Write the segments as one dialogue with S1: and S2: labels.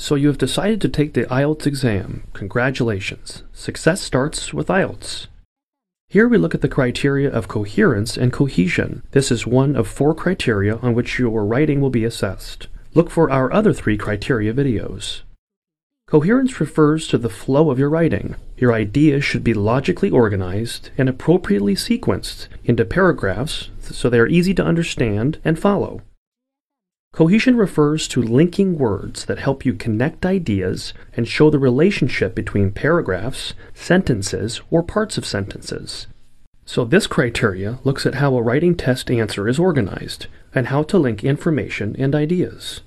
S1: So you have decided to take the IELTS exam. Congratulations. Success starts with IELTS. Here we look at the criteria of coherence and cohesion. This is one of four criteria on which your writing will be assessed. Look for our other three criteria videos. Coherence refers to the flow of your writing. Your ideas should be logically organized and appropriately sequenced into paragraphs so they are easy to understand and follow. Cohesion refers to linking words that help you connect ideas and show the relationship between paragraphs, sentences, or parts of sentences. So, this criteria looks at how a writing test answer is organized and how to link information and ideas.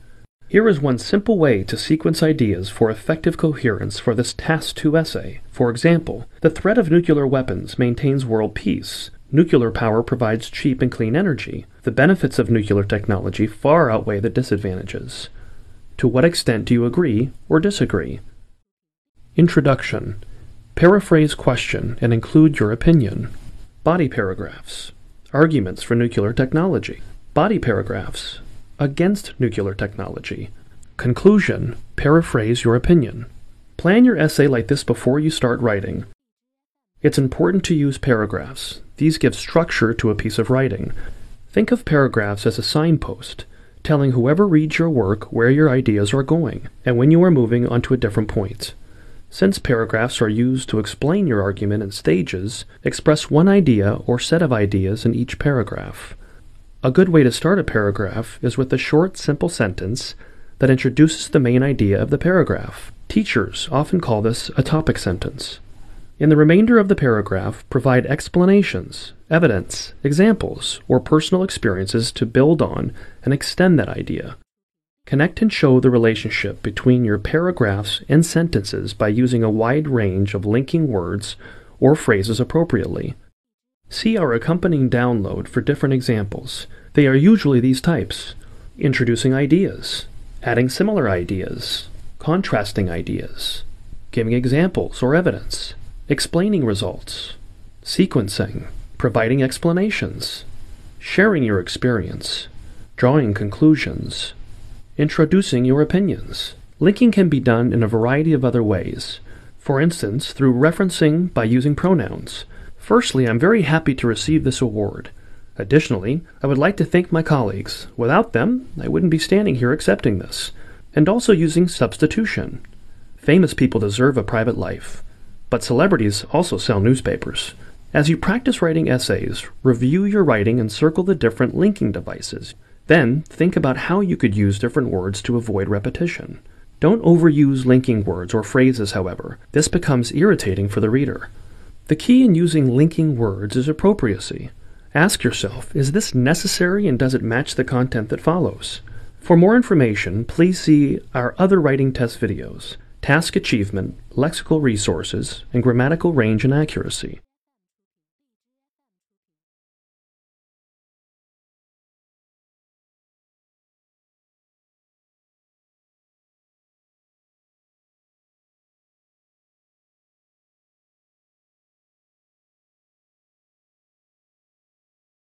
S1: Here is one simple way to sequence ideas for effective coherence for this Task 2 essay. For example, the threat of nuclear weapons maintains world peace. Nuclear power provides cheap and clean energy. The benefits of nuclear technology far outweigh the disadvantages. To what extent do you agree or disagree? Introduction Paraphrase question and include your opinion. Body paragraphs. Arguments for nuclear technology. Body paragraphs against nuclear technology. Conclusion Paraphrase your opinion. Plan your essay like this before you start writing. It's important to use paragraphs. These give structure to a piece of writing. Think of paragraphs as a signpost, telling whoever reads your work where your ideas are going and when you are moving on to a different point. Since paragraphs are used to explain your argument in stages, express one idea or set of ideas in each paragraph. A good way to start a paragraph is with a short, simple sentence that introduces the main idea of the paragraph. Teachers often call this a topic sentence. In the remainder of the paragraph, provide explanations, evidence, examples, or personal experiences to build on and extend that idea. Connect and show the relationship between your paragraphs and sentences by using a wide range of linking words or phrases appropriately. See our accompanying download for different examples. They are usually these types introducing ideas, adding similar ideas, contrasting ideas, giving examples or evidence, explaining results, sequencing, providing explanations, sharing your experience, drawing conclusions, introducing your opinions. Linking can be done in a variety of other ways. For instance, through referencing by using pronouns. Firstly, I'm very happy to receive this award. Additionally, I would like to thank my colleagues. Without them, I wouldn't be standing here accepting this. And also using substitution. Famous people deserve a private life, but celebrities also sell newspapers. As you practice writing essays, review your writing and circle the different linking devices. Then, think about how you could use different words to avoid repetition. Don't overuse linking words or phrases, however. This becomes irritating for the reader. The key in using linking words is appropriacy. Ask yourself, is this necessary and does it match the content that follows? For more information, please see our other writing test videos, task achievement, lexical resources, and grammatical range and accuracy.